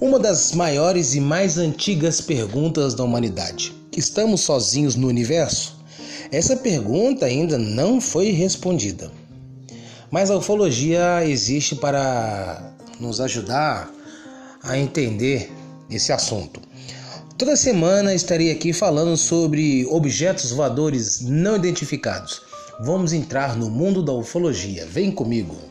Uma das maiores e mais antigas perguntas da humanidade: estamos sozinhos no universo? Essa pergunta ainda não foi respondida. Mas a ufologia existe para nos ajudar a entender esse assunto. Toda semana estarei aqui falando sobre objetos voadores não identificados. Vamos entrar no mundo da ufologia. Vem comigo!